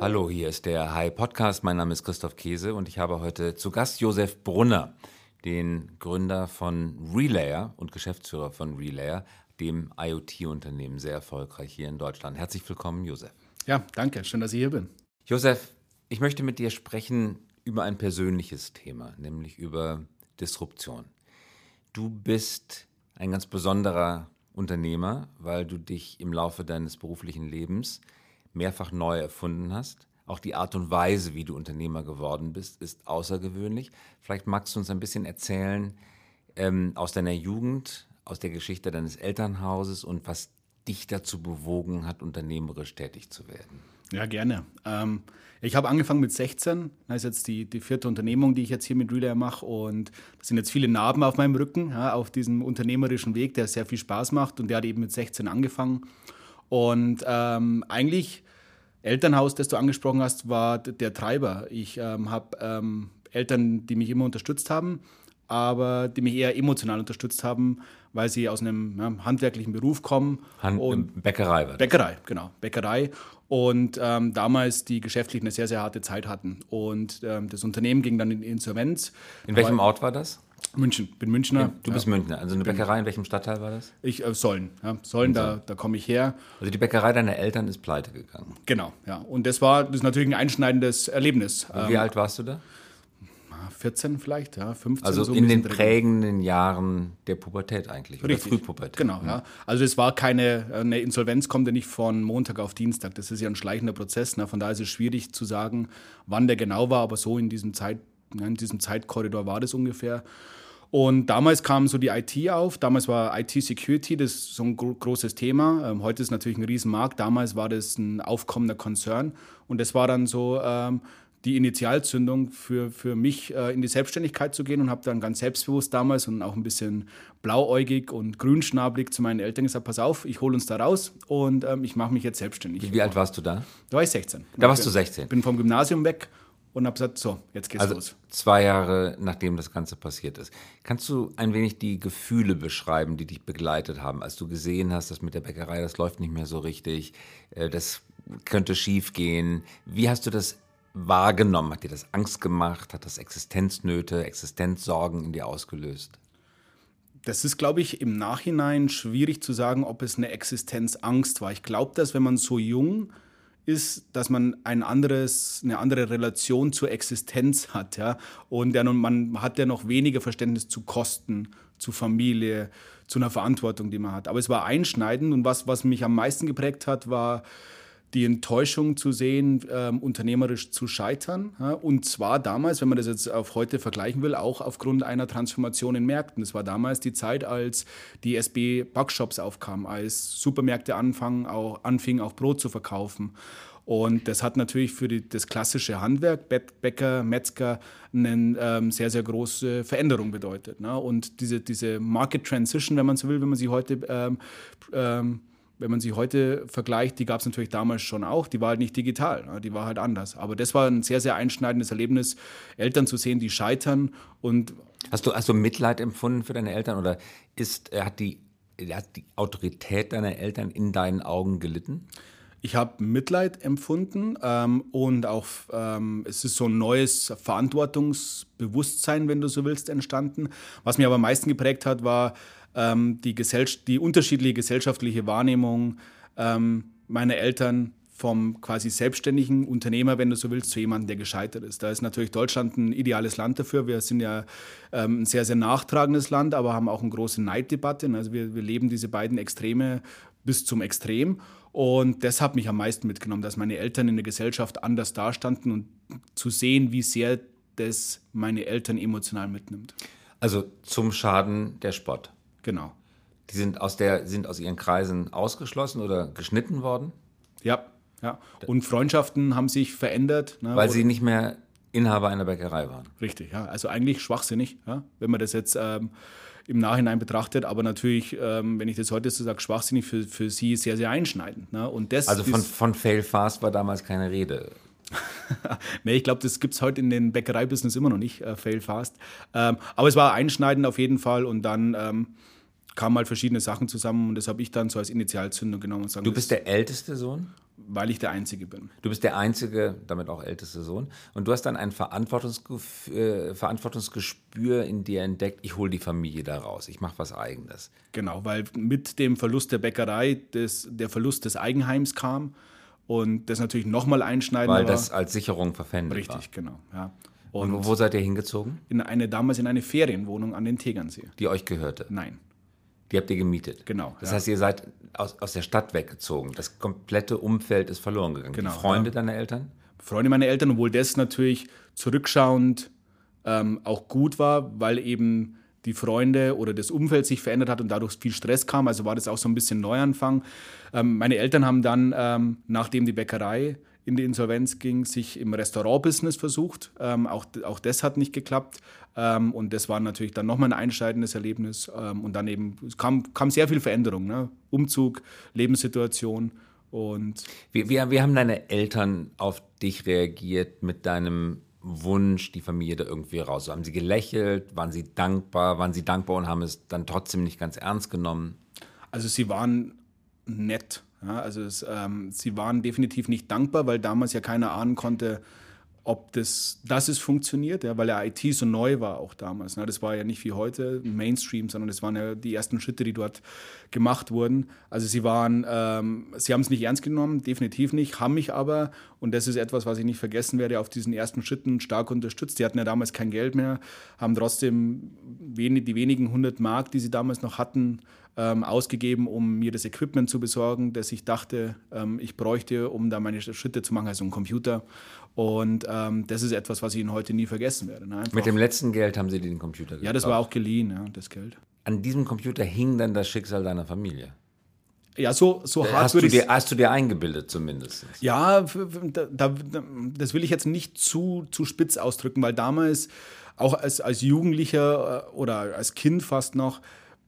Hallo, hier ist der Hi Podcast. Mein Name ist Christoph Käse und ich habe heute zu Gast Josef Brunner, den Gründer von Relayer und Geschäftsführer von Relayer, dem IoT-Unternehmen, sehr erfolgreich hier in Deutschland. Herzlich willkommen, Josef. Ja, danke. Schön, dass ich hier bin. Josef, ich möchte mit dir sprechen über ein persönliches Thema, nämlich über Disruption. Du bist ein ganz besonderer Unternehmer, weil du dich im Laufe deines beruflichen Lebens mehrfach neu erfunden hast. Auch die Art und Weise, wie du Unternehmer geworden bist, ist außergewöhnlich. Vielleicht magst du uns ein bisschen erzählen ähm, aus deiner Jugend, aus der Geschichte deines Elternhauses und was dich dazu bewogen hat, unternehmerisch tätig zu werden. Ja, gerne. Ähm, ich habe angefangen mit 16. Das ist jetzt die, die vierte Unternehmung, die ich jetzt hier mit Relay mache. Und das sind jetzt viele Narben auf meinem Rücken, ja, auf diesem unternehmerischen Weg, der sehr viel Spaß macht. Und der hat eben mit 16 angefangen. Und ähm, eigentlich Elternhaus, das du angesprochen hast, war der Treiber. Ich ähm, habe ähm, Eltern, die mich immer unterstützt haben, aber die mich eher emotional unterstützt haben, weil sie aus einem ja, handwerklichen Beruf kommen. Hand, und Bäckerei war das. Bäckerei, genau, Bäckerei. Und ähm, damals die geschäftlich eine sehr, sehr harte Zeit hatten. Und ähm, das Unternehmen ging dann in Insolvenz. In welchem Ort war das? München, bin Münchner. Du bist ja. Münchner. Also eine Bäckerei, in welchem Stadtteil war das? Ich, äh, Sollen. Ja. Sollen, da, da komme ich her. Also die Bäckerei deiner Eltern ist pleite gegangen. Genau, ja. Und das war das ist natürlich ein einschneidendes Erlebnis. Wie ähm, alt warst du da? 14 vielleicht, ja, 15. Also so in den prägenden Jahren der Pubertät eigentlich, Richtig. oder Frühpubertät. Genau, ja. Also es war keine, eine Insolvenz kommt ja nicht von Montag auf Dienstag, das ist ja ein schleichender Prozess, ne? von daher ist es schwierig zu sagen, wann der genau war, aber so in diesem, Zeit, in diesem Zeitkorridor war das ungefähr. Und damals kam so die IT auf. Damals war IT-Security das so ein gro großes Thema. Ähm, heute ist natürlich ein Riesenmarkt. Damals war das ein aufkommender Konzern. Und das war dann so ähm, die Initialzündung für, für mich, äh, in die Selbstständigkeit zu gehen und habe dann ganz selbstbewusst damals und auch ein bisschen blauäugig und grünschnabelig zu meinen Eltern gesagt, pass auf, ich hole uns da raus und ähm, ich mache mich jetzt selbstständig. Wie, wie, alt warst du da? Da war ich 16. Da warst du 16? Bin vom Gymnasium weg und habe gesagt, so, jetzt geht's also los. Zwei Jahre nachdem das Ganze passiert ist. Kannst du ein wenig die Gefühle beschreiben, die dich begleitet haben, als du gesehen hast, dass mit der Bäckerei, das läuft nicht mehr so richtig, äh, das könnte schief gehen. Wie hast du das wahrgenommen? Hat dir das Angst gemacht? Hat das Existenznöte, Existenzsorgen in dir ausgelöst? Das ist, glaube ich, im Nachhinein schwierig zu sagen, ob es eine Existenzangst war. Ich glaube, dass wenn man so jung ist, dass man ein anderes, eine andere Relation zur Existenz hat. Ja? Und ja, man hat ja noch weniger Verständnis zu Kosten, zu Familie, zu einer Verantwortung, die man hat. Aber es war einschneidend und was, was mich am meisten geprägt hat, war die Enttäuschung zu sehen, ähm, unternehmerisch zu scheitern. Ja? Und zwar damals, wenn man das jetzt auf heute vergleichen will, auch aufgrund einer Transformation in Märkten. Das war damals die Zeit, als die SB Backshops aufkamen, als Supermärkte anfangen, auch, anfingen, auch Brot zu verkaufen. Und das hat natürlich für die, das klassische Handwerk, Bäcker, Metzger, eine ähm, sehr, sehr große Veränderung bedeutet. Ne? Und diese, diese Market Transition, wenn man so will, wenn man sie heute ähm, ähm, wenn man sie heute vergleicht, die gab es natürlich damals schon auch. Die war halt nicht digital, ne? die war halt anders. Aber das war ein sehr, sehr einschneidendes Erlebnis, Eltern zu sehen, die scheitern. Und hast du, hast du Mitleid empfunden für deine Eltern oder ist, äh, hat, die, hat die Autorität deiner Eltern in deinen Augen gelitten? Ich habe Mitleid empfunden ähm, und auch ähm, es ist so ein neues Verantwortungsbewusstsein, wenn du so willst, entstanden. Was mir aber am meisten geprägt hat, war ähm, die, die unterschiedliche gesellschaftliche Wahrnehmung ähm, meiner Eltern vom quasi selbstständigen Unternehmer, wenn du so willst, zu jemandem, der gescheitert ist. Da ist natürlich Deutschland ein ideales Land dafür. Wir sind ja ähm, ein sehr, sehr nachtragendes Land, aber haben auch eine große Neiddebatte. Also wir, wir leben diese beiden Extreme bis zum Extrem. Und das hat mich am meisten mitgenommen, dass meine Eltern in der Gesellschaft anders dastanden und zu sehen, wie sehr das meine Eltern emotional mitnimmt. Also zum Schaden der Spott. Genau. Die sind aus, der, sind aus ihren Kreisen ausgeschlossen oder geschnitten worden? Ja, ja. Und Freundschaften haben sich verändert. Ne? Weil sie nicht mehr Inhaber einer Bäckerei waren. Richtig, ja. Also eigentlich schwachsinnig, ja? wenn man das jetzt ähm, im Nachhinein betrachtet. Aber natürlich, ähm, wenn ich das heute so sage, schwachsinnig für, für sie sehr, sehr einschneidend. Ne? Und das also von, von Fail Fast war damals keine Rede. nee, ich glaube, das gibt es heute in den Bäckereibusiness immer noch nicht, äh, Fail Fast. Ähm, aber es war einschneidend auf jeden Fall und dann ähm, kamen halt verschiedene Sachen zusammen und das habe ich dann so als Initialzündung genommen. Und sagen, du bist der älteste Sohn? Weil ich der Einzige bin. Du bist der einzige, damit auch älteste Sohn. Und du hast dann ein Verantwortungsgef äh, Verantwortungsgespür in dir entdeckt, ich hole die Familie da raus, ich mache was Eigenes. Genau, weil mit dem Verlust der Bäckerei des, der Verlust des Eigenheims kam und das natürlich nochmal einschneiden Weil das als Sicherung verpfändet Richtig, war. Richtig, genau. Ja. Und, und, wo seid ihr hingezogen? In eine, damals in eine Ferienwohnung an den Tegernsee. Die euch gehörte? Nein. Die habt ihr gemietet? Genau. Das ja. heißt, ihr seid aus, aus der Stadt weggezogen. Das komplette Umfeld ist verloren gegangen. Genau, die Freunde ja. deiner Eltern? Freunde meiner Eltern, obwohl das natürlich zurückschauend ähm, auch gut war, weil eben die Freunde oder das Umfeld sich verändert hat und dadurch viel Stress kam. Also war das auch so ein bisschen Neuanfang. Ähm, meine Eltern haben dann, ähm, nachdem die Bäckerei in die Insolvenz ging, sich im Restaurantbusiness versucht. Ähm, auch, auch das hat nicht geklappt. Ähm, und das war natürlich dann nochmal ein einschneidendes Erlebnis. Ähm, und dann eben kam, kam sehr viel Veränderung. Ne? Umzug, Lebenssituation. Und wie, wie, wie haben deine Eltern auf dich reagiert mit deinem Wunsch, die Familie da irgendwie raus? Haben sie gelächelt? Waren sie dankbar? Waren sie dankbar und haben es dann trotzdem nicht ganz ernst genommen? Also sie waren nett. Ja, also es, ähm, sie waren definitiv nicht dankbar, weil damals ja keiner ahnen konnte, ob das, dass es funktioniert, ja, weil ja IT so neu war auch damals. Ne? Das war ja nicht wie heute Mainstream, sondern das waren ja die ersten Schritte, die dort gemacht wurden. Also sie waren, ähm, sie haben es nicht ernst genommen, definitiv nicht, haben mich aber, und das ist etwas, was ich nicht vergessen werde, auf diesen ersten Schritten stark unterstützt. Die hatten ja damals kein Geld mehr, haben trotzdem wenig, die wenigen hundert Mark, die sie damals noch hatten, ähm, ausgegeben, um mir das Equipment zu besorgen, das ich dachte, ähm, ich bräuchte, um da meine Schritte zu machen, also ein Computer. Und ähm, das ist etwas, was ich Ihnen heute nie vergessen werde. Ne? Mit dem letzten Geld haben Sie den Computer gekauft? Ja, das war auch geliehen, ja, das Geld. An diesem Computer hing dann das Schicksal deiner Familie? Ja, so, so hart hast würde ich... Hast du dir eingebildet zumindest? Ja, da, da, das will ich jetzt nicht zu, zu spitz ausdrücken, weil damals, auch als, als Jugendlicher äh, oder als Kind fast noch,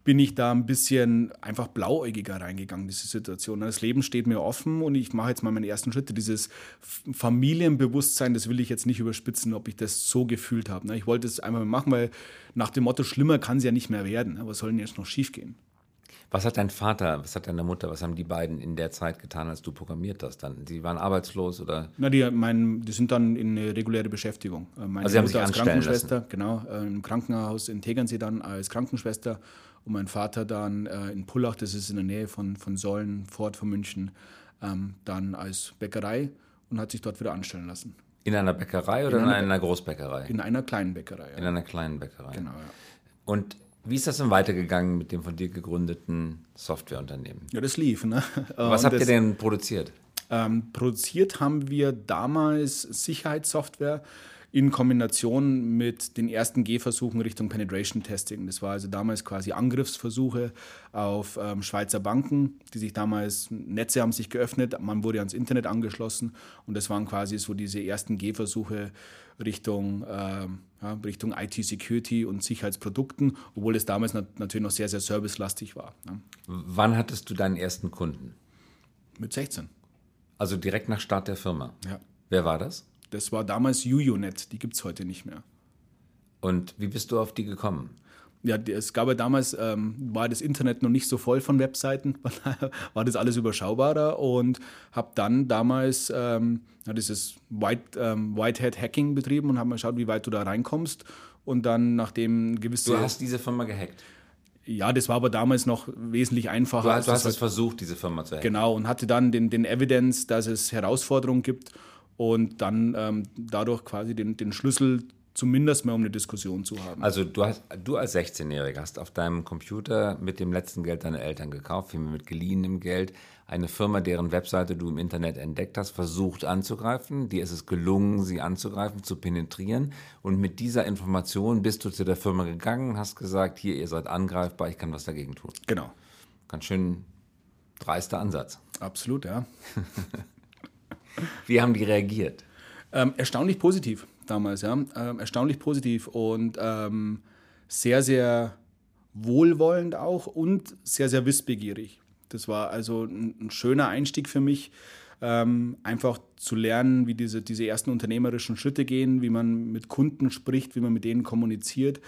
bin ich da ein bisschen einfach blauäugiger reingegangen, diese Situation. Das Leben steht mir offen und ich mache jetzt mal meine ersten Schritte. Dieses Familienbewusstsein, das will ich jetzt nicht überspitzen, ob ich das so gefühlt habe. Ich wollte es einmal machen, weil nach dem Motto, schlimmer kann es ja nicht mehr werden. Was soll denn jetzt noch schiefgehen? Was hat dein Vater, was hat deine Mutter, was haben die beiden in der Zeit getan, als du programmiert hast dann? Sie waren arbeitslos oder? Na, die, mein, die sind dann in eine reguläre Beschäftigung. Meine also sie haben sich als Krankenschwester, lassen. genau, im Krankenhaus in Tegernsee dann als Krankenschwester und mein Vater dann äh, in Pullach, das ist in der Nähe von, von Sollen, Fort von München, ähm, dann als Bäckerei und hat sich dort wieder anstellen lassen. In einer Bäckerei oder in, einer, in einer Großbäckerei? In einer kleinen Bäckerei. Ja. In einer kleinen Bäckerei. Genau, ja. Und wie ist das denn weitergegangen mit dem von dir gegründeten Softwareunternehmen? Ja, das lief. Ne? Was und habt das, ihr denn produziert? Ähm, produziert haben wir damals Sicherheitssoftware in Kombination mit den ersten Gehversuchen Richtung Penetration Testing. Das war also damals quasi Angriffsversuche auf ähm, Schweizer Banken, die sich damals, Netze haben sich geöffnet, man wurde ans Internet angeschlossen und das waren quasi so diese ersten Gehversuche Richtung, äh, ja, Richtung IT-Security und Sicherheitsprodukten, obwohl es damals nat natürlich noch sehr, sehr servicelastig war. Ne? Wann hattest du deinen ersten Kunden? Mit 16. Also direkt nach Start der Firma? Ja. Wer war das? Das war damals UUNet, die gibt es heute nicht mehr. Und wie bist du auf die gekommen? Ja, es gab ja damals, ähm, war das Internet noch nicht so voll von Webseiten, war das alles überschaubarer und habe dann damals ähm, dieses White, ähm, Whitehead Hacking betrieben und habe mal geschaut, wie weit du da reinkommst und dann nachdem gewisse... Du hast diese Firma gehackt? Ja, das war aber damals noch wesentlich einfacher. Du hast, du hast es versucht, diese Firma zu hacken? Genau, und hatte dann den, den Evidence, dass es Herausforderungen gibt und dann ähm, dadurch quasi den, den Schlüssel zumindest mal um eine Diskussion zu haben. Also du, hast, du als 16-Jähriger hast auf deinem Computer mit dem letzten Geld deiner Eltern gekauft, vielmehr mit geliehenem Geld, eine Firma, deren Webseite du im Internet entdeckt hast, versucht anzugreifen. Dir ist es gelungen, sie anzugreifen, zu penetrieren. Und mit dieser Information bist du zu der Firma gegangen, hast gesagt, hier, ihr seid angreifbar, ich kann was dagegen tun. Genau. Ganz schön dreister Ansatz. Absolut, ja. Wie haben die reagiert? Ähm, erstaunlich positiv damals, ja. Ähm, erstaunlich positiv und ähm, sehr, sehr wohlwollend auch und sehr, sehr wissbegierig. Das war also ein, ein schöner Einstieg für mich, ähm, einfach zu lernen, wie diese, diese ersten unternehmerischen Schritte gehen, wie man mit Kunden spricht, wie man mit denen kommuniziert.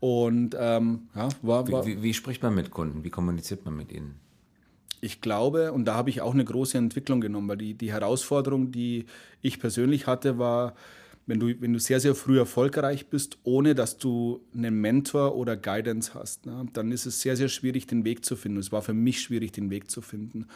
Und ähm, ja, war, war Wie, wie, wie spricht man mit Kunden? Wie kommuniziert man mit ihnen? Ich glaube, und da habe ich auch eine große Entwicklung genommen, weil die, die Herausforderung, die ich persönlich hatte, war, wenn du, wenn du sehr, sehr früh erfolgreich bist, ohne dass du einen Mentor oder Guidance hast, ne, dann ist es sehr, sehr schwierig, den Weg zu finden. Es war für mich schwierig, den Weg zu finden.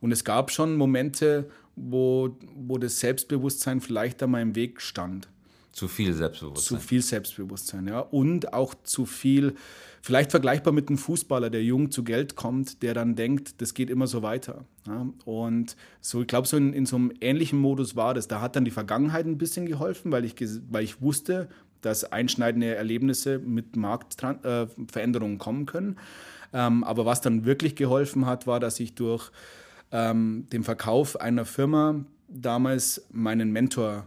Und es gab schon Momente, wo, wo das Selbstbewusstsein vielleicht an meinem Weg stand. Zu viel Selbstbewusstsein. Zu viel Selbstbewusstsein, ja. Und auch zu viel, vielleicht vergleichbar mit einem Fußballer, der jung zu Geld kommt, der dann denkt, das geht immer so weiter. Ja. Und so, ich glaube, so in, in so einem ähnlichen Modus war das. Da hat dann die Vergangenheit ein bisschen geholfen, weil ich, weil ich wusste, dass einschneidende Erlebnisse mit Marktveränderungen äh, kommen können. Ähm, aber was dann wirklich geholfen hat, war, dass ich durch ähm, den Verkauf einer Firma damals meinen Mentor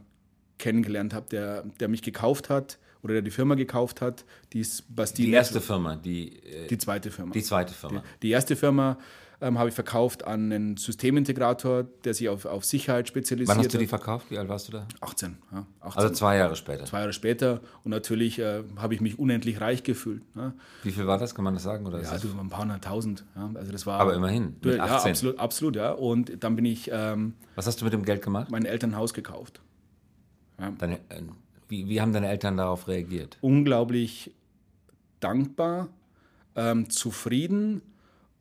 kennengelernt habe, der, der mich gekauft hat oder der die Firma gekauft hat. Die ist Bastille. Die erste Firma, die, äh, die zweite Firma. Die zweite Firma. Die, die erste Firma ähm, habe ich verkauft an einen Systemintegrator, der sich auf, auf Sicherheit spezialisiert Wann hast du die verkauft? Wie alt warst du da? 18, ja, 18. Also zwei Jahre später. Zwei Jahre später. Und natürlich äh, habe ich mich unendlich reich gefühlt. Ne? Wie viel war das? Kann man das sagen? Oder Ja, das- du, ein paar hunderttausend. Ja? Also das war, Aber immerhin, mit ja, 18. absolut, absolut, ja. Und dann bin ich ähm, Was hast du mit dem Geld gemacht? meinen Eltern ein Gekauft. Deine, äh, wie, wie haben deine Eltern darauf reagiert? unglaublich dankbar, ähm, zufrieden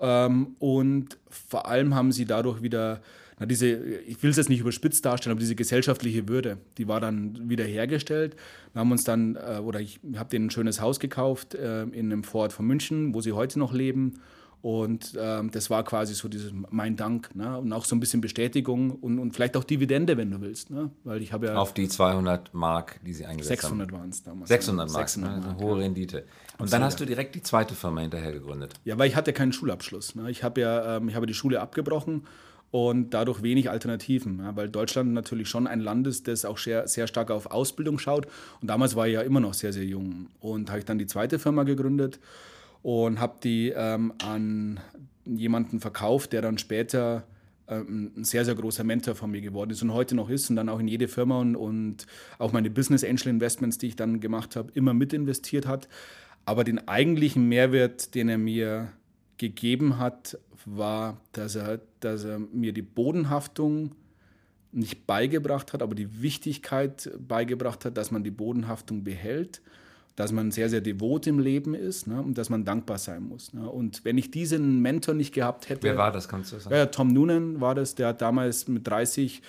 ähm, und vor allem haben sie dadurch wieder, na, diese, ich will es jetzt nicht überspitzt darstellen, aber diese gesellschaftliche Würde, die war dann wieder hergestellt. Wir haben uns dann, äh, oder ich habe denen ein schönes Haus gekauft äh, in einem Vorort von München, wo sie heute noch leben. Und ähm, das war quasi so dieses mein Dank ne? und auch so ein bisschen Bestätigung und, und vielleicht auch Dividende, wenn du willst. Ne? Weil ich habe ja Auf die 200 Mark, die sie eingesetzt 600 haben. waren es damals. 600 Mark. 600 ne? Mark, Eine hohe Rendite. Und dann hast du direkt die zweite Firma hinterher gegründet. Ja, weil ich hatte keinen Schulabschluss. Ne? Ich habe ja, ähm, ich habe die Schule abgebrochen und dadurch wenig Alternativen, ja? weil Deutschland natürlich schon ein Land ist, das auch sehr, sehr stark auf Ausbildung schaut. Und damals war ich ja immer noch sehr, sehr jung. Und habe ich dann die zweite Firma gegründet und habe die ähm, an jemanden verkauft, der dann später ähm, ein sehr, sehr großer Mentor von mir geworden ist und heute noch ist und dann auch in jede Firma und, und auch meine Business Angel Investments, die ich dann gemacht habe, immer mit investiert hat. Aber den eigentlichen Mehrwert, den er mir gegeben hat, war, dass er, dass er mir die Bodenhaftung nicht beigebracht hat, aber die Wichtigkeit beigebracht hat, dass man die Bodenhaftung behält, dass man sehr, sehr devot im Leben ist ne, und dass man dankbar sein muss. Ne. Und wenn ich diesen Mentor nicht gehabt hätte. Wer war das, kannst du sagen? Ja, Tom Noonan war das, der hat damals mit 30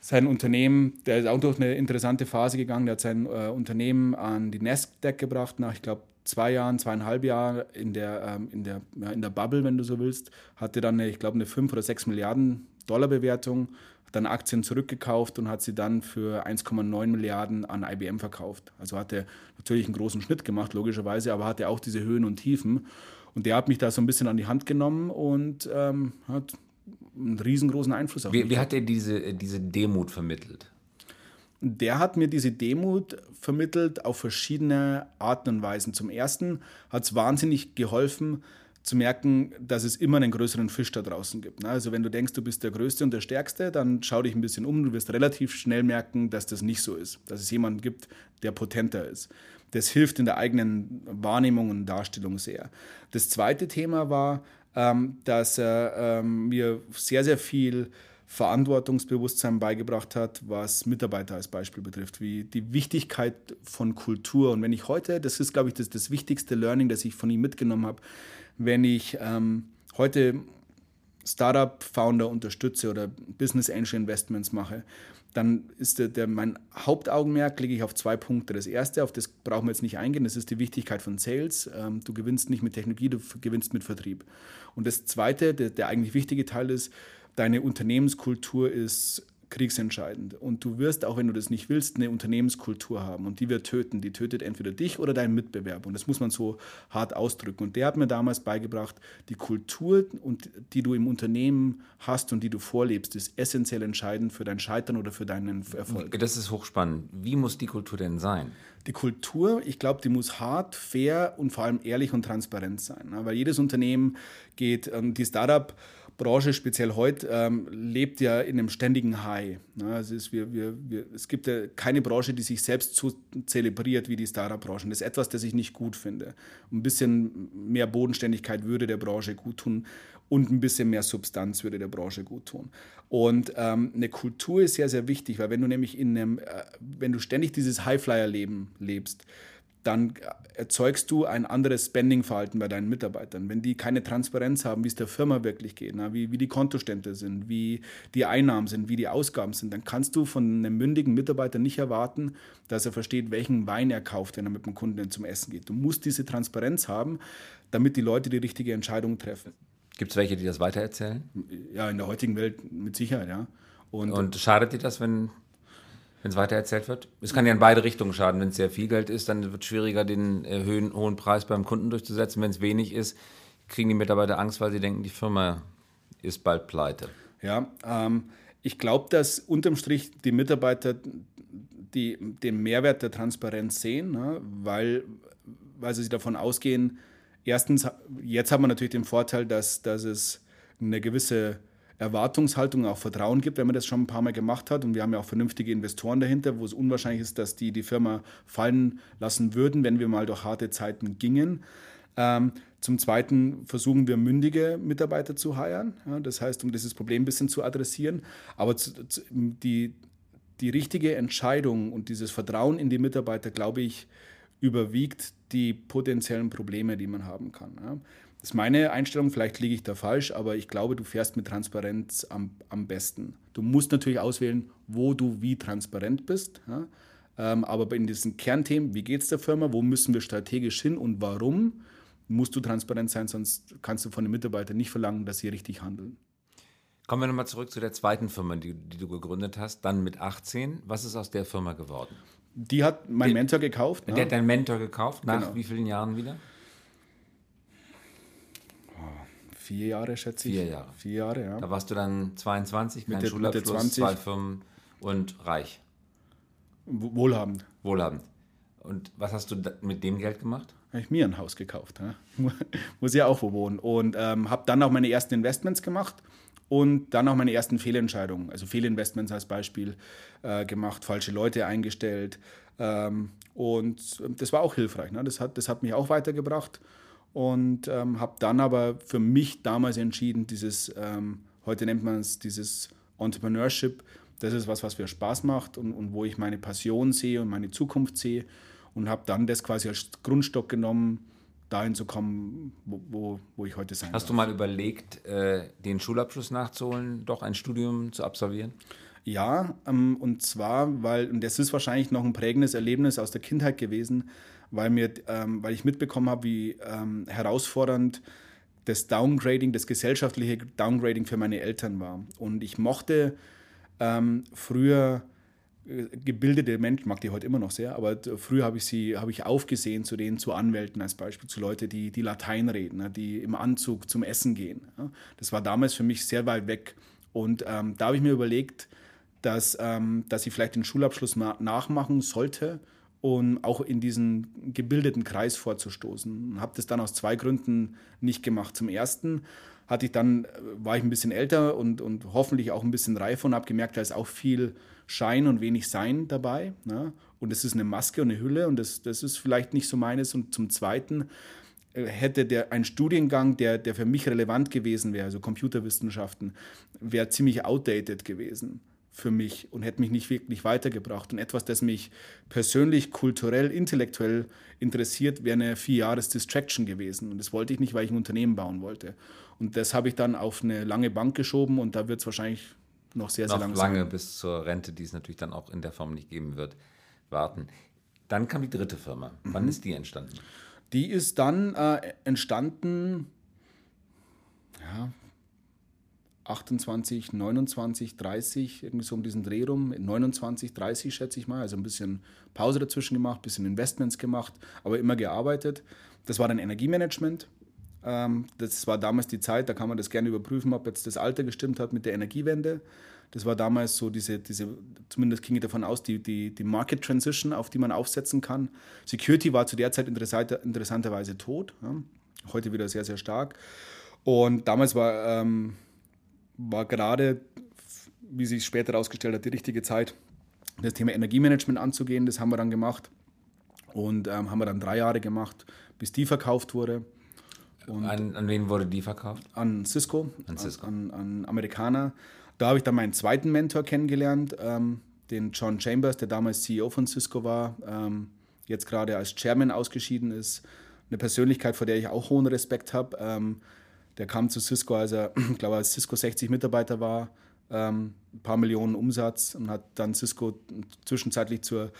sein Unternehmen, der ist auch durch eine interessante Phase gegangen, der hat sein äh, Unternehmen an die Nasdaq gebracht, nach, ich glaube, zwei Jahren, zweieinhalb Jahren in der, ähm, in, der, ja, in der Bubble, wenn du so willst, hatte dann, eine, ich glaube, eine 5 oder 6 Milliarden Dollar Bewertung, hat dann Aktien zurückgekauft und hat sie dann für 1,9 Milliarden an IBM verkauft. Also hat er natürlich einen großen Schnitt gemacht, logischerweise, aber hatte auch diese Höhen und Tiefen. Und der hat mich da so ein bisschen an die Hand genommen und ähm, hat einen riesengroßen Einfluss auf mich. Wie, wie hat er diese, diese Demut vermittelt? Der hat mir diese Demut vermittelt auf verschiedene Arten und Weisen. Zum Ersten hat es wahnsinnig geholfen, zu merken, dass es immer einen größeren Fisch da draußen gibt. ne? Also wenn du denkst, du bist der Größte und der Stärkste, dann schau dich ein bisschen um. Du wirst relativ schnell merken, dass das nicht so ist. Dass es jemanden gibt, der potenter ist. Das hilft in der eigenen Wahrnehmung und Darstellung sehr. Das zweite Thema war, ähm, dass er ähm, mir sehr, sehr viel Verantwortungsbewusstsein beigebracht hat, was Mitarbeiter als Beispiel betrifft, wie die Wichtigkeit von Kultur. Und wenn ich heute, das ist, glaube ich, das, das wichtigste Learning, das ich von ihm mitgenommen habe, wenn ich ähm, heute Startup-Founder unterstütze oder Business Angel Investments mache, dann ist der, der, mein Hauptaugenmerk lege ich auf zwei Punkte. Das erste, auf das brauchen wir jetzt nicht eingehen, das ist die Wichtigkeit von Sales. Ähm, du gewinnst nicht mit Technologie, du gewinnst mit Vertrieb. Und das zweite, der, der eigentlich wichtige Teil ist, deine Unternehmenskultur ist kriegsentscheidend. Und du wirst, auch wenn du das nicht willst, eine Unternehmenskultur haben. Und die wird töten. Die tötet entweder dich oder deinen Mitbewerber. Und das muss man so hart ausdrücken. Und der hat mir damals beigebracht, die Kultur, und, die du im Unternehmen hast und die du vorlebst, ist essentiell entscheidend für dein Scheitern oder für deinen Erfolg. Das ist hochspannend. Wie muss die Kultur denn sein? Die Kultur, ich glaube, die muss hart, fair und vor allem ehrlich und transparent sein. Weil jedes Unternehmen geht, ähm, die Startup- Branche, speziell heute, ähm, lebt ja in einem ständigen High. Ne? Es, wir, wir, wir, es gibt ja keine Branche, die sich selbst so zelebriert wie die Startup-Branche. Das ist etwas, das ich nicht gut finde. Ein bisschen mehr Bodenständigkeit würde der Branche gut tun und ein bisschen mehr Substanz würde der Branche gut tun. Und ähm, eine Kultur ist sehr, sehr wichtig, weil wenn du nämlich in einem, äh, wenn du ständig dieses Highflyer-Leben lebst, dann erzeugst du ein anderes Spending-Verhalten bei deinen Mitarbeitern. Wenn die keine Transparenz haben, wie es der Firma wirklich geht, na, wie, wie die Kontostände sind, wie die Einnahmen sind, wie die Ausgaben sind, dann kannst du von einem mündigen Mitarbeiter nicht erwarten, dass er versteht, welchen Wein er kauft, wenn er mit dem Kunden zum Essen geht. Du musst diese Transparenz haben, damit die Leute die richtige Entscheidung treffen. Gibt es welche, die das weitererzählen? Ja, in der heutigen Welt mit Sicherheit, ja. Und, Und schadet dir das, wenn wenn es weitererzählt wird? Es kann ja in beide Richtungen schaden. Wenn es sehr viel Geld ist, dann wird es schwieriger, den äh, hohen Preis beim Kunden durchzusetzen. Wenn es wenig ist, kriegen die Mitarbeiter Angst, weil sie denken, die Firma ist bald pleite. Ja, ähm, ich glaube, dass unterm Strich die Mitarbeiter die, den Mehrwert der Transparenz sehen, ne, weil, weil sie davon ausgehen, erstens, jetzt haben wir natürlich den Vorteil, dass, dass es eine gewisse Erwartungshaltung, auch Vertrauen gibt, wenn man das schon ein paar Mal gemacht hat. Und wir haben ja auch vernünftige Investoren dahinter, wo es unwahrscheinlich ist, dass die die Firma fallen lassen würden, wenn wir mal durch harte Zeiten gingen. Ähm, zum Zweiten versuchen wir mündige Mitarbeiter zu heiren, ja, das heißt, um dieses Problem ein bisschen zu adressieren. Aber zu, zu, die, die richtige Entscheidung und dieses Vertrauen in die Mitarbeiter, glaube ich, überwiegt die potenziellen Probleme, die man haben kann. Ja. Das ist meine Einstellung, vielleicht liege ich da falsch, aber ich glaube, du fährst mit Transparenz am, am besten. Du musst natürlich auswählen, wo du wie transparent bist. Ja? Ähm, aber in diesen Kernthemen, wie geht es der Firma, wo müssen wir strategisch hin und warum, musst du transparent sein, sonst kannst du von den Mitarbeitern nicht verlangen, dass sie richtig handeln. Kommen wir nochmal zurück zu der zweiten Firma, die, die, du gegründet hast, dann mit 18. Was ist aus der Firma geworden? Die hat mein Mentor gekauft. Der ja. hat deinen Mentor gekauft, nach genau. wie vielen Jahren wieder? Vier Jahre, schätze ich. Vier Jahre. Vier Jahre, ja. Da warst du dann 22, kein Mitte, Schulabschluss, Mitte 20. zwei Firmen und reich. Wohlhabend. Wohlhabend. Und was hast du mit dem Geld gemacht? Habe ich mir ein Haus gekauft. Ja. Muss ja auch wo wohnen. Und ähm, habe dann auch meine ersten Investments gemacht und dann auch meine ersten Fehlentscheidungen, also Fehlinvestments als Beispiel äh, gemacht, falsche Leute eingestellt. Ähm, und das war auch hilfreich. Ne? Das, hat, das hat mich auch weitergebracht und ähm, habe dann aber für mich damals entschieden, dieses, ähm, heute nennt man es dieses Entrepreneurship, das ist was, was mir Spaß macht und, und wo ich meine Passion sehe und meine Zukunft sehe und habe dann das quasi als Grundstock genommen, dahin zu kommen, wo, wo, wo ich heute sein Hast darf. du mal überlegt, äh, den Schulabschluss nachzuholen, doch ein Studium zu absolvieren? Ja, ähm, und zwar, weil, und das ist wahrscheinlich noch ein prägendes Erlebnis aus der Kindheit gewesen, weil, mir, ähm, weil ich mitbekommen habe, wie ähm, herausfordernd das Downgrading, das gesellschaftliche Downgrading für meine Eltern war. Und ich mochte ähm, früher äh, gebildete Menschen, mag die heute immer noch sehr, aber früher habe ich sie, habe ich aufgesehen zu denen, zu Anwälten als Beispiel, zu Leuten, die, die Latein reden, ne, die im Anzug zum Essen gehen. Das war damals für mich sehr weit weg. Und ähm, da habe ich mir überlegt, dass, ähm, dass ich vielleicht den Schulabschluss nachmachen sollte um auch in diesen gebildeten Kreis vorzustoßen. Habe das dann aus zwei Gründen nicht gemacht. Zum ersten hatte ich dann, war ich ein bisschen älter und, und hoffentlich auch ein bisschen reifer und habe gemerkt, da ist auch viel Schein und wenig Sein dabei. Ne? Und es ist eine Maske und eine Hülle und das, das ist vielleicht nicht so meines. Und zum Zweiten äh, hätte der, ein Studiengang, der, der für mich relevant gewesen wäre, also Computerwissenschaften, wäre ziemlich outdated gewesen für mich und hätte mich nicht wirklich weitergebracht. Und etwas, das mich persönlich, kulturell, intellektuell interessiert, wäre eine vier Jahres Distraction gewesen. Und das wollte ich nicht, weil ich ein Unternehmen bauen wollte. Und das habe ich dann auf eine lange Bank geschoben und da wird es wahrscheinlich noch sehr, sehr noch lange lange bis zur Rente, die es natürlich dann auch in der Form nicht geben wird, warten. Dann kam die dritte Firma. Wann mhm. ist die entstanden? Die ist dann äh, entstanden, ja, 28, 29, 30, irgendwie so um diesen Dreh rum, 29, 30 schätze ich mal, also ein bisschen Pause dazwischen gemacht, ein bisschen Investments gemacht, aber immer gearbeitet. Das war dann Energiemanagement. Ähm, das war damals die Zeit, da kann man das gerne überprüfen, ob jetzt das Alter gestimmt hat mit der Energiewende. Das war damals so diese, diese zumindest ging ich davon aus, die, die, die Market Transition, auf die man aufsetzen kann. Security war zu der Zeit interessanterweise tot, heute wieder sehr, sehr stark. Und damals war... Ähm, war gerade, wie sich später herausgestellt hat, die richtige Zeit, das Thema Energiemanagement anzugehen. Das haben wir dann gemacht und ähm, haben wir dann drei Jahre gemacht, bis die verkauft wurde. An, an, wen wurde die verkauft? An Cisco, an, Cisco. an, an Amerikaner. Da habe ich dann meinen zweiten Mentor kennengelernt, ähm, den John Chambers, der damals CEO von Cisco war, ähm, jetzt gerade als Chairman ausgeschieden ist. Eine Persönlichkeit, vor der ich auch hohen Respekt habe. Der kam zu Cisco, als er, ich glaube, als Cisco 60 Mitarbeiter war, ähm, ein paar Millionen Umsatz und hat dann Cisco zwischenzeitlich zur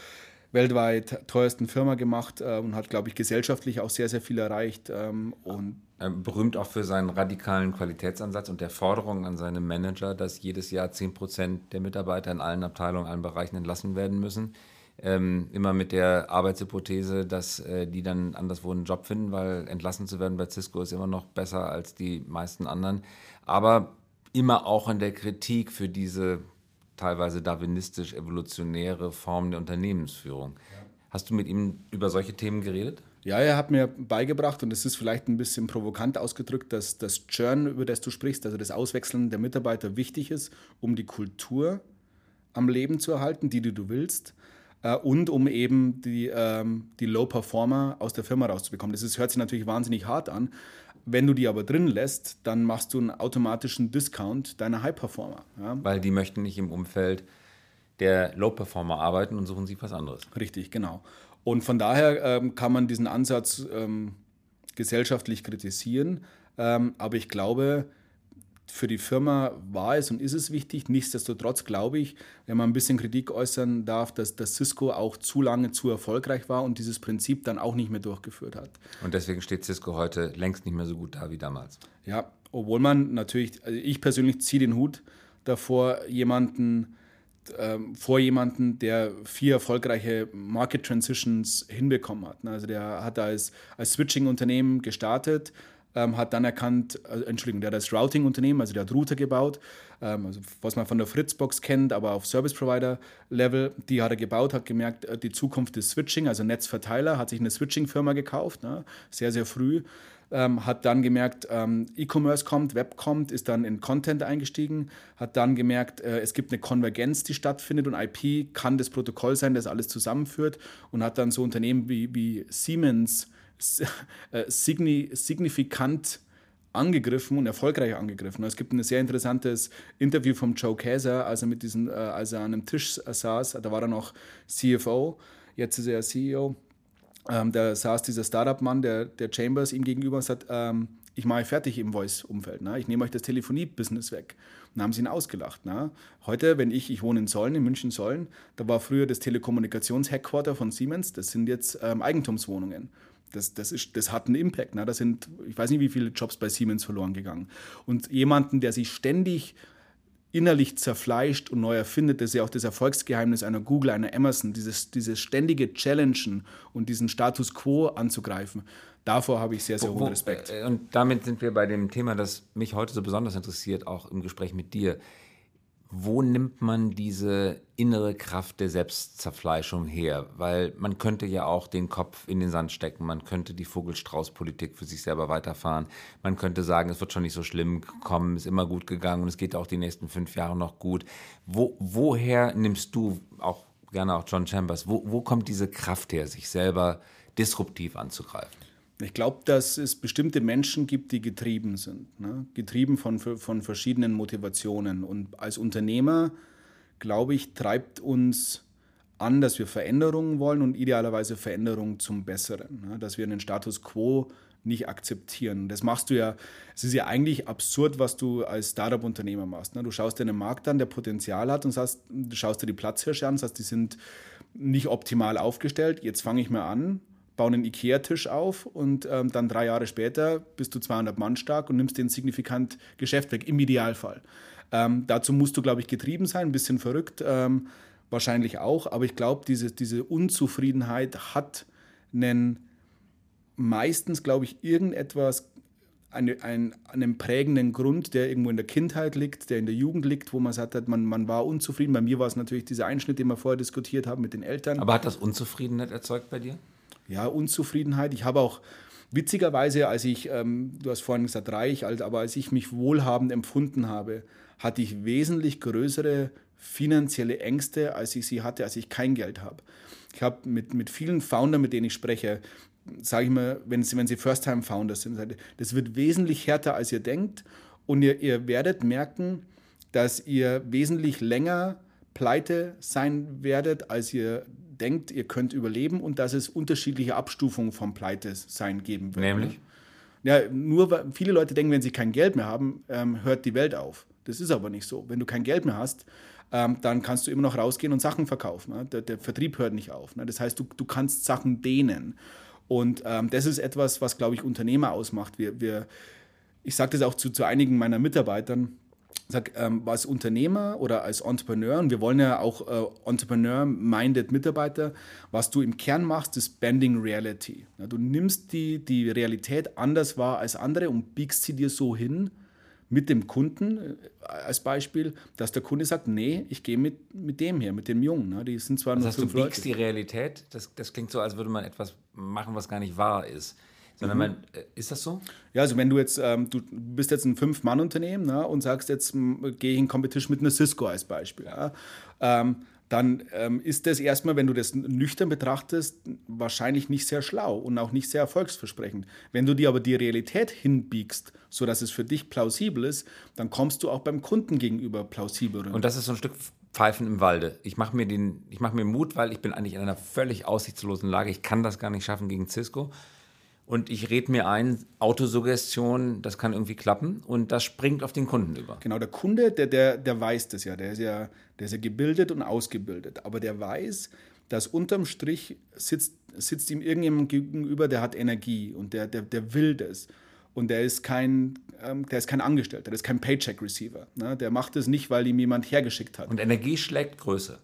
weltweit teuersten Firma gemacht äh, und hat, glaube ich, gesellschaftlich auch sehr, sehr viel erreicht. Ähm, und berühmt auch für seinen radikalen Qualitätsansatz und der Forderung an seine Manager, dass jedes Jahr 10 Prozent der Mitarbeiter in allen Abteilungen, allen Bereichen entlassen werden müssen. Ähm, immer mit der Arbeitshypothese, dass äh, die dann anderswo einen Job finden, weil entlassen zu werden bei Cisco ist immer noch besser als die meisten anderen. Aber immer auch in der Kritik für diese teilweise darwinistisch-evolutionäre Form der Unternehmensführung. Ja. Hast du mit ihm über solche Themen geredet? Ja, er hat mir beigebracht, und es ist vielleicht ein bisschen provokant ausgedrückt, dass das Churn, über das du sprichst, also das Auswechseln der Mitarbeiter, wichtig ist, um die Kultur am Leben zu erhalten, die, die du willst, und um eben die, ähm, die Low-Performer aus der Firma rauszubekommen. Das ist, hört sich natürlich wahnsinnig hart an, wenn du die aber drin lässt, dann machst du einen automatischen Discount deiner High-Performer. Ja? Weil die möchten nicht im Umfeld der Low-Performer arbeiten und suchen sich was anderes. Richtig, genau. Und von daher ähm, kann man diesen Ansatz ähm, gesellschaftlich kritisieren. Ähm, aber ich glaube, für die Firma war es und ist es wichtig. Nichtsdestotrotz glaube ich, wenn man ein bisschen Kritik äußern darf, dass das Cisco auch zu lange zu erfolgreich war und dieses Prinzip dann auch nicht mehr durchgeführt hat. Und deswegen steht Cisco heute längst nicht mehr so gut da wie damals. Ja, obwohl man natürlich, also ich persönlich ziehe den Hut davor, jemanden ähm, vor jemanden, der vier erfolgreiche Market Transitions hinbekommen hat. Also der hat als, als Switching-Unternehmen gestartet, ähm, hat dann erkannt, äh, Entschuldigung, der hat das Routing-Unternehmen, also der hat Router gebaut, ähm, also was man von der Fritzbox kennt, aber auf Service-Provider-Level, die hat er gebaut, hat gemerkt, äh, die Zukunft ist Switching, also Netzverteiler, hat sich eine Switching-Firma gekauft, ne, sehr, sehr früh. Ähm, hat dann gemerkt, ähm, E-Commerce kommt, Web kommt, ist dann in Content eingestiegen, hat dann gemerkt, äh, es gibt eine Konvergenz, die stattfindet und IP kann das Protokoll sein, das alles zusammenführt und hat dann so Unternehmen wie, wie Siemens signifikant angegriffen und erfolgreich angegriffen. Es gibt ein sehr interessantes Interview vom Joe Käser, als er mit diesen, äh, als er an einem Tisch saß, da war er noch CFO, jetzt ist er CEO. Ähm, da saß dieser Startup-Mann, der, der Chambers, ihm gegenüber und sagt, ähm, ich mache fertig im Voice-Umfeld. Ne? Ich nehme euch das Telefonie-Business weg. Und haben sie ihn ausgelacht. Ne? Heute, wenn ich, ich wohne in Sollen, in München-Sollen, da war früher das Telekommunikations-Headquarter von Siemens, das sind jetzt ähm, Eigentumswohnungen das, das, ist, das hat einen Impact. Ne? Da sind, ich weiß nicht, wie viele Jobs bei Siemens verloren gegangen. Und jemanden, der sich ständig innerlich zerfleischt und neu erfindet, das ist ja auch das Erfolgsgeheimnis einer Google, einer Amazon, dieses, dieses ständige Challengen und diesen Status quo anzugreifen. Davor habe ich sehr, sehr hohen Respekt. Äh, und damit sind wir bei dem Thema, das mich heute so besonders interessiert, auch im Gespräch mit dir wo nimmt man diese innere Kraft der Selbstzerfleischung her? Weil man könnte ja auch den Kopf in den Sand stecken, man könnte die Vogelstrauß-Politik für sich selber weiterfahren, man könnte sagen, es wird schon nicht so schlimm kommen, ist immer gut gegangen und es geht auch die nächsten fünf Jahre noch gut. Wo, woher nimmst du, auch gerne auch John Chambers, wo, wo kommt diese Kraft her, sich selber disruptiv anzugreifen? Ich glaube, dass es bestimmte Menschen gibt, die getrieben sind. Ne? Getrieben von, von verschiedenen Motivationen. Und als Unternehmer, glaube ich, treibt uns an, dass wir Veränderungen wollen und idealerweise Veränderungen zum Besseren. Ne? Dass wir einen Status quo nicht akzeptieren. Das machst du ja, es ist ja eigentlich absurd, was du als Startup-Unternehmer machst. Ne? Du schaust dir einen Markt an, der Potenzial hat und sagst, du schaust dir die Platzhirsche an, sagst, die sind nicht optimal aufgestellt, jetzt fange ich mal an bauen einen Ikea-Tisch auf und ähm, dann drei Jahre später bist du 200 Mann stark und nimmst den signifikant Geschäft weg, im Idealfall. Ähm, dazu musst du, glaube ich, getrieben sein, ein bisschen verrückt, ähm, wahrscheinlich auch, aber ich glaube, diese, diese Unzufriedenheit hat einen, meistens, glaube ich, irgendetwas, eine, ein, einen prägenden Grund, der irgendwo in der Kindheit liegt, der in der Jugend liegt, wo man sagt, man, man war unzufrieden. Bei mir war es natürlich dieser Einschnitt, den wir vorher diskutiert haben mit den Eltern. Aber hat das Unzufriedenheit erzeugt bei dir? Ja, Unzufriedenheit. Ich habe auch witzigerweise, als ich, ähm, du hast vorhin gesagt reich, aber als ich mich wohlhabend empfunden habe, hatte ich wesentlich größere finanzielle Ängste, als ich sie hatte, als ich kein Geld habe. Ich habe mit, mit vielen Foundern, mit denen ich spreche, sage ich mal, wenn sie, wenn sie First-Time-Founders sind, das wird wesentlich härter, als ihr denkt. Und ihr, ihr werdet merken, dass ihr wesentlich länger pleite sein werdet, als ihr denkt, ihr könnt überleben und dass es unterschiedliche Abstufungen vom Pleite sein geben wird. Nämlich? Ja, nur weil viele Leute denken, wenn sie kein Geld mehr haben, ähm, hört die Welt auf. Das ist aber nicht so. Wenn du kein Geld mehr hast, ähm, dann kannst du immer noch rausgehen und Sachen verkaufen. Ne? Der, der, Vertrieb hört nicht auf. Ne? Das heißt, du, du kannst Sachen dehnen. Und ähm, das ist etwas, was, glaube ich, Unternehmer ausmacht. Wir, wir, ich sage das auch zu, zu einigen meiner Mitarbeitern. Sag, ähm, als Unternehmer oder als Entrepreneur, und wir wollen ja auch äh, Entrepreneur-minded Mitarbeiter, was du im Kern machst, ist Bending Reality. Ja, du nimmst die, die Realität anders wahr als andere und biegst sie dir so hin, mit dem Kunden äh, als Beispiel, dass der Kunde sagt, nee, ich gehe mit, mit dem hier, mit dem Jungen. Ne? Die sind zwar das nur heißt, fünf du biegst Leute. die Realität, das, das klingt so, als würde man etwas machen, was gar nicht wahr ist. Sondern mhm. man, äh, ist das so? Ja, also wenn du jetzt, ähm, du bist jetzt ein Fünf-Mann-Unternehmen ne, und sagst jetzt, gehe ich in Competition mit einer Cisco als Beispiel. Ja, ähm, dann ähm, ist das erstmal, wenn du das nüchtern betrachtest, wahrscheinlich nicht sehr schlau und auch nicht sehr erfolgsversprechend. Wenn du dir aber die Realität hinbiegst, sodass es für dich plausibel ist, dann kommst du auch beim Kunden gegenüber plausibel. Und das ist so ein Stück Pfeifen im Walde. Ich mache mir, mach mir Mut, weil ich bin eigentlich in einer völlig aussichtslosen Lage. Ich kann das gar nicht schaffen gegen Cisco. Und ich rede mir ein, Autosuggestion, das kann irgendwie klappen und das springt auf den Kunden über. Genau, der Kunde, der, der, der weiß das ja. Der ist ja, der ist ja gebildet und ausgebildet. Aber der weiß, dass unterm Strich sitzt, sitzt ihm irgendjemand gegenüber, der hat Energie und der, der, der will das. Und der ist kein, ähm, der ist kein Angestellter, der ist kein Paycheck-Receiver. Ne? Der macht es nicht, weil ihm jemand hergeschickt hat. Und Energie schlägt Größe.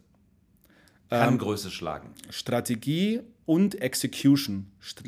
Kann ähm, Größe schlagen. Strategie und Execution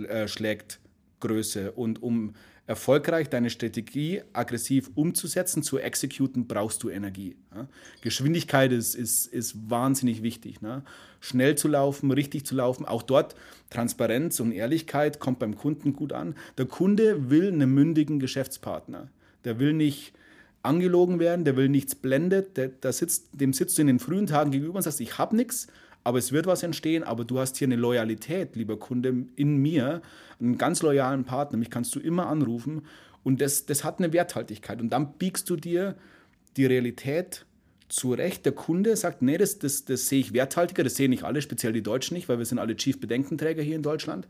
äh, schlägt Größe. Und um erfolgreich deine Strategie aggressiv umzusetzen, zu exekuten, brauchst du Energie. Ja? Geschwindigkeit ist, ist, ist wahnsinnig wichtig. Ne? Schnell zu laufen, richtig zu laufen, auch dort Transparenz und Ehrlichkeit kommt beim Kunden gut an. Der Kunde will einen mündigen Geschäftspartner. Der will nicht angelogen werden, der will nichts blendet, der, der sitzt, dem sitzt du in den frühen Tagen gegenüber und sagst, ich habe nichts, aber es wird was entstehen, aber du hast hier eine Loyalität, lieber Kunde, in mir, einen ganz loyalen Partner, mich kannst du immer anrufen und das, das hat eine Werthaltigkeit. Und dann biegst du dir die Realität zu Recht. Der Kunde sagt, nee, das, das, das sehe ich werthaltiger, das sehen nicht alle, speziell die Deutschen nicht, weil wir sind alle Chief-Bedenkenträger hier in Deutschland.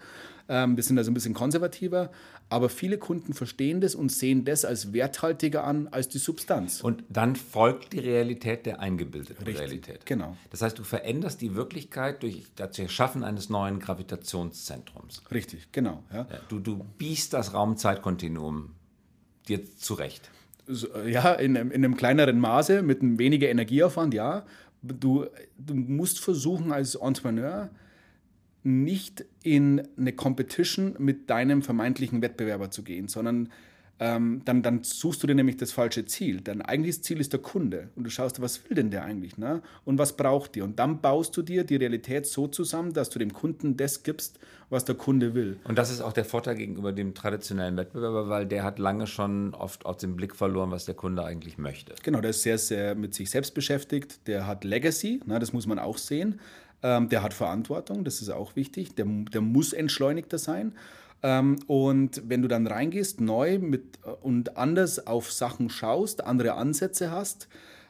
Ähm, wir sind also ein bisschen konservativer, aber viele Kunden verstehen das und sehen das als werthaltiger an als die Substanz. Und dann folgt die Realität der eingebildeten Richtig, Realität. Genau. Das heißt, du veränderst die Wirklichkeit durch das Schaffen eines neuen Gravitationszentrums. Richtig, genau. Ja, du, du biegst das Raumzeitkontinuum dir zurecht. Ja, in, in einem kleineren Maße, mit einem weniger Energieaufwand, ja. Du, du musst versuchen als Entrepreneur, nicht in eine Competition mit deinem vermeintlichen Wettbewerber zu gehen, sondern ähm, dann, dann suchst du dir nämlich das falsche Ziel. Dein eigentliches Ziel ist der Kunde und du schaust, was will denn der eigentlich ne? und was braucht dir. Und dann baust du dir die Realität so zusammen, dass du dem Kunden das gibst, was der Kunde will. Und das ist auch der Vorteil gegenüber dem traditionellen Wettbewerber, weil der hat lange schon oft aus dem Blick verloren, was der Kunde eigentlich möchte. Genau, der ist sehr, sehr mit sich selbst beschäftigt. Der hat Legacy, ne? das muss man auch sehen. Ähm, der hat Verantwortung, das ist auch wichtig. Der, der muss entschleunigter sein. Ähm, und wenn du dann reingehst, neu mit, äh, und anders auf Sachen schaust, andere Ansätze hast,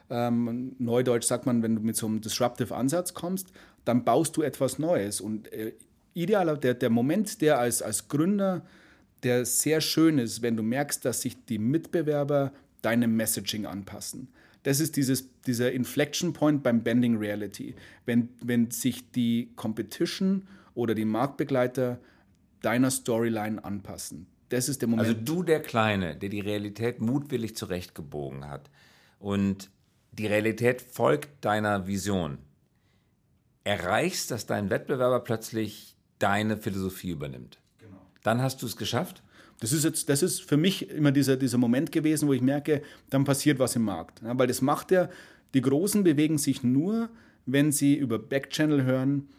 ähm, Neudeutsch sagt man, wenn du mit so einem Disruptive Ansatz kommst, dann baust du etwas Neues. Und äh, ideal, der, der Moment, der als, als Gründer, der sehr schön ist, wenn du merkst, dass sich die Mitbewerber deinem Messaging anpassen. Das ist dieses, dieser Inflection Point beim Bending Reality. Wenn, wenn sich die Competition oder die Marktbegleiter deiner Storyline anpassen. Das ist der Moment. Also du, der Kleine, der die Realität mutwillig zurechtgebogen hat und die Realität folgt deiner Vision, erreichst, dass dein Wettbewerber plötzlich deine Philosophie übernimmt. Genau. Dann hast du es geschafft? Das ist, jetzt, das ist für mich immer dieser, dieser Moment gewesen, wo ich merke, dann passiert was im Markt. Ja, weil das macht ja, die Großen bewegen sich nur, wenn sie über Backchannel hören,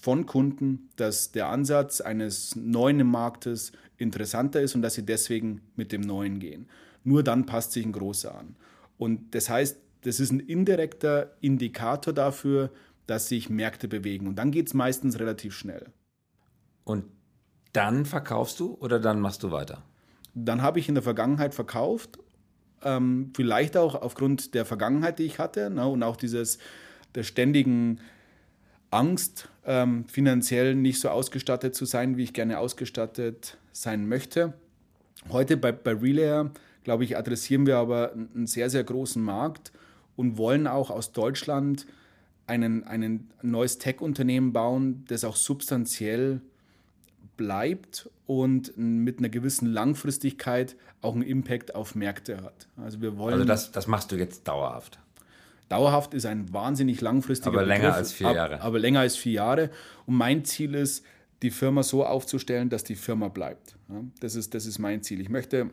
von Kunden, dass der Ansatz eines neuen Marktes interessanter ist und dass sie deswegen mit dem Neuen gehen. Nur dann passt sich ein Großer an. Und das heißt, das ist ein indirekter Indikator dafür, dass sich Märkte bewegen. Und dann geht es meistens relativ schnell. Und dann verkaufst du oder dann machst du weiter? Dann habe ich in der Vergangenheit verkauft, ähm, vielleicht auch aufgrund der Vergangenheit, die ich hatte ne, und auch dieses der ständigen Angst, ähm, finanziell nicht so ausgestattet zu sein, wie ich gerne ausgestattet sein möchte. Heute bei, bei Relayer, glaube ich, adressieren wir aber einen sehr, sehr großen Markt und wollen auch aus Deutschland einen, ein neues Tech-Unternehmen bauen, das auch substanziell bleibt und mit einer gewissen Langfristigkeit auch einen Impact auf Märkte hat. Also wir wollen. Also das, das machst du jetzt dauerhaft. Dauerhaft ist ein wahnsinnig langfristiger Aber länger Begriff, als vier Jahre. Aber länger als vier Jahre. Und mein Ziel ist, die Firma so aufzustellen, dass die Firma bleibt. Das ist, das ist mein Ziel. Ich möchte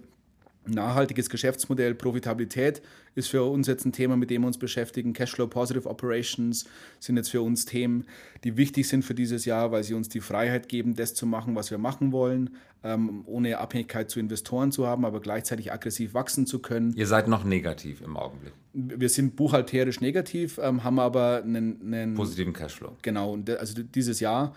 Nachhaltiges Geschäftsmodell, Profitabilität ist für uns jetzt ein Thema, mit dem wir uns beschäftigen. Cashflow Positive Operations sind jetzt für uns Themen, die wichtig sind für dieses Jahr, weil sie uns die Freiheit geben, das zu machen, was wir machen wollen, ähm, ohne Abhängigkeit zu Investoren zu haben, aber gleichzeitig aggressiv wachsen zu können. Ihr seid noch negativ im Augenblick. Wir sind buchhalterisch negativ, ähm, haben aber einen, einen positiven Cashflow. Genau, also dieses Jahr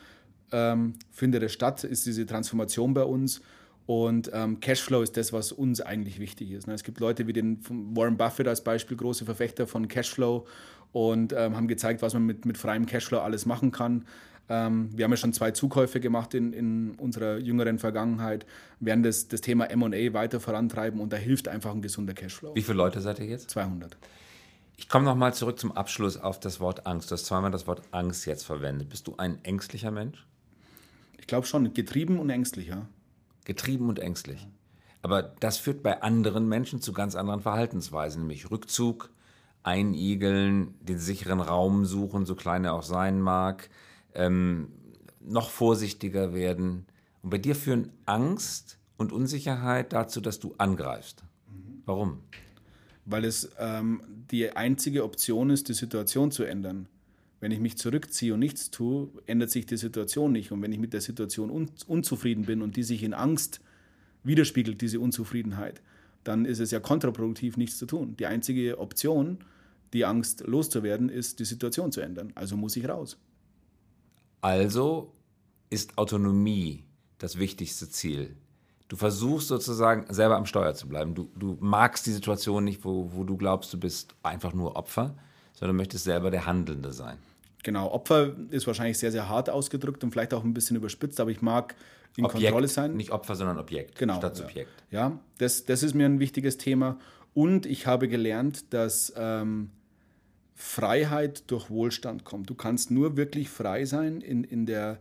ähm, findet es statt, ist diese Transformation bei uns. Und ähm, Cashflow ist das, was uns eigentlich wichtig ist. Ne? Es gibt Leute wie den Warren Buffett als Beispiel, große Verfechter von Cashflow und ähm, haben gezeigt, was man mit, mit freiem Cashflow alles machen kann. Ähm, wir haben ja schon zwei Zukäufe gemacht in, in unserer jüngeren Vergangenheit, werden das, das Thema MA weiter vorantreiben und da hilft einfach ein gesunder Cashflow. Wie viele Leute seid ihr jetzt? 200. Ich komme nochmal zurück zum Abschluss auf das Wort Angst. Du hast zweimal das Wort Angst jetzt verwendet. Bist du ein ängstlicher Mensch? Ich glaube schon, getrieben und ängstlicher getrieben und ängstlich. Aber das führt bei anderen Menschen zu ganz anderen Verhaltensweisen, nämlich Rückzug, Einigeln, den sicheren Raum suchen, so klein er auch sein mag, ähm, noch vorsichtiger werden. Und bei dir führen Angst und Unsicherheit dazu, dass du angreifst. Warum? Weil es ähm, die einzige Option ist, die Situation zu ändern. Wenn ich mich zurückziehe und nichts tue, ändert sich die Situation nicht. Und wenn ich mit der Situation un unzufrieden bin und die sich in Angst widerspiegelt, diese Unzufriedenheit, dann ist es ja kontraproduktiv, nichts zu tun. Die einzige Option, die Angst loszuwerden, ist, die Situation zu ändern. Also muss ich raus. Also ist Autonomie das wichtigste Ziel. Du versuchst sozusagen selber am Steuer zu bleiben. Du, du magst die Situation nicht, wo, wo du glaubst, du bist einfach nur Opfer, sondern möchtest selber der Handelnde sein. Genau, Opfer ist wahrscheinlich sehr, sehr hart ausgedrückt und vielleicht auch ein bisschen überspitzt, aber ich mag in Objekt, Kontrolle sein. Nicht Opfer, sondern Objekt genau, statt Subjekt. Ja, ja das, das ist mir ein wichtiges Thema. Und ich habe gelernt, dass ähm, Freiheit durch Wohlstand kommt. Du kannst nur wirklich frei sein in, in der,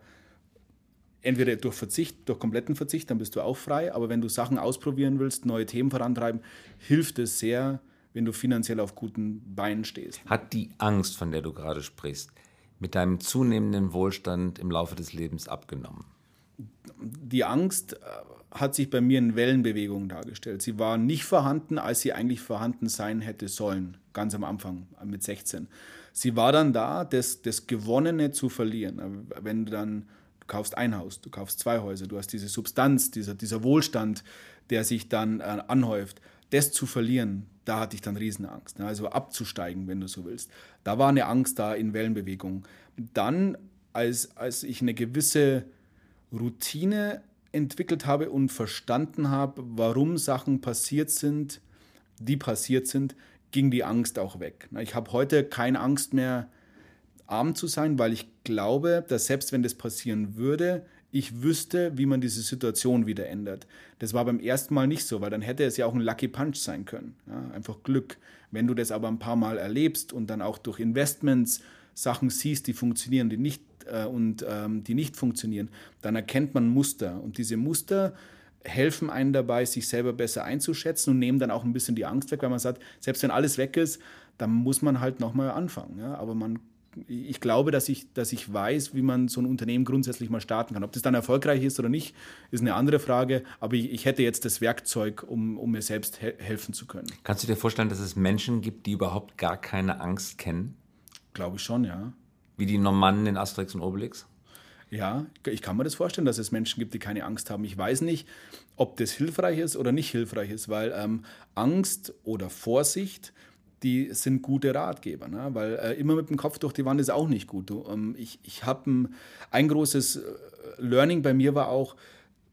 entweder durch Verzicht, durch kompletten Verzicht, dann bist du auch frei, aber wenn du Sachen ausprobieren willst, neue Themen vorantreiben, hilft es sehr, wenn du finanziell auf guten Beinen stehst. Hat die Angst, von der du gerade sprichst, mit deinem zunehmenden Wohlstand im Laufe des Lebens abgenommen? Die Angst äh, hat sich bei mir in Wellenbewegungen dargestellt. Sie war nicht vorhanden, als sie eigentlich vorhanden sein hätte sollen, ganz am Anfang mit 16. Sie war dann da, das, das Gewonnene zu verlieren. Wenn du dann, du kaufst ein Haus, du kaufst zwei Häuser, du hast diese Substanz, dieser, dieser Wohlstand, der sich dann äh, anhäuft, das zu verlieren, da hatte ich dann Riesenangst. Ne? Also abzusteigen, wenn du so willst. Da war eine Angst da in Wellenbewegung. Dann, als, als ich eine gewisse Routine entwickelt habe und verstanden habe, warum Sachen passiert sind, die passiert sind, ging die Angst auch weg. Ne? Ich habe heute keine Angst mehr, arm zu sein, weil ich glaube, dass selbst wenn das passieren würde, ich wüsste, wie man diese Situation wieder ändert. Das war beim ersten Mal nicht so, weil dann hätte es ja auch ein Lucky Punch sein können. Ja, einfach Glück. Wenn du das aber ein paar Mal erlebst und dann auch durch Investments Sachen siehst, die funktionieren, die nicht äh, und ähm, die nicht funktionieren, dann erkennt man Muster. Und diese Muster helfen einem dabei, sich selber besser einzuschätzen und nehmen dann auch ein bisschen die Angst weg, weil man sagt, selbst wenn alles weg ist, dann muss man halt nochmal anfangen. Ja? Aber man ich glaube, dass ich, dass ich weiß, wie man so ein Unternehmen grundsätzlich mal starten kann. Ob das dann erfolgreich ist oder nicht, ist eine andere Frage. Aber ich, ich hätte jetzt das Werkzeug, um, um mir selbst he helfen zu können. Kannst du dir vorstellen, dass es Menschen gibt, die überhaupt gar keine Angst kennen? Glaube ich schon, ja. Wie die Normannen in Asterix und Obelix? Ja, ich kann mir das vorstellen, dass es Menschen gibt, die keine Angst haben. Ich weiß nicht, ob das hilfreich ist oder nicht hilfreich ist, weil ähm, Angst oder Vorsicht die sind gute Ratgeber. Ne? Weil äh, immer mit dem Kopf durch die Wand ist auch nicht gut. Du, ähm, ich ich habe ein, ein großes äh, Learning bei mir war auch,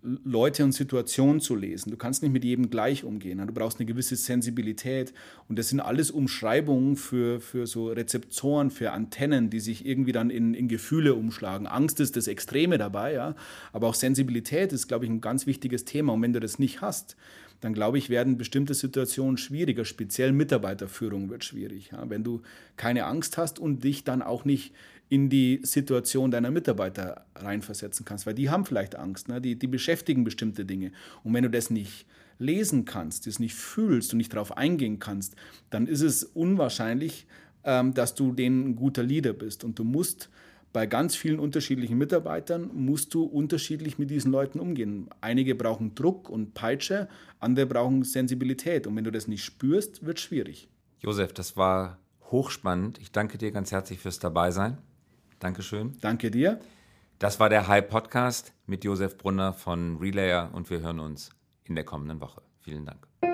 Leute und Situationen zu lesen. Du kannst nicht mit jedem gleich umgehen. Ne? Du brauchst eine gewisse Sensibilität. Und das sind alles Umschreibungen für, für so Rezeptoren, für Antennen, die sich irgendwie dann in, in Gefühle umschlagen. Angst ist das Extreme dabei, ja. Aber auch Sensibilität ist, glaube ich, ein ganz wichtiges Thema. Und wenn du das nicht hast, dann glaube ich, werden bestimmte Situationen schwieriger. Speziell Mitarbeiterführung wird schwierig. Ja? Wenn du keine Angst hast und dich dann auch nicht in die Situation deiner Mitarbeiter reinversetzen kannst, weil die haben vielleicht Angst, ne? die, die beschäftigen bestimmte Dinge. Und wenn du das nicht lesen kannst, das nicht fühlst und nicht darauf eingehen kannst, dann ist es unwahrscheinlich, ähm, dass du denen ein guter Leader bist. Und du musst bei ganz vielen unterschiedlichen Mitarbeitern, musst du unterschiedlich mit diesen Leuten umgehen. Einige brauchen Druck und Peitsche, andere brauchen Sensibilität. Und wenn du das nicht spürst, wird es schwierig. Josef, das war hochspannend. Ich danke dir ganz herzlich fürs Dabeisein. Dankeschön. Danke dir. Das war der High Podcast mit Josef Brunner von Relayer und wir hören uns in der kommenden Woche. Vielen Dank.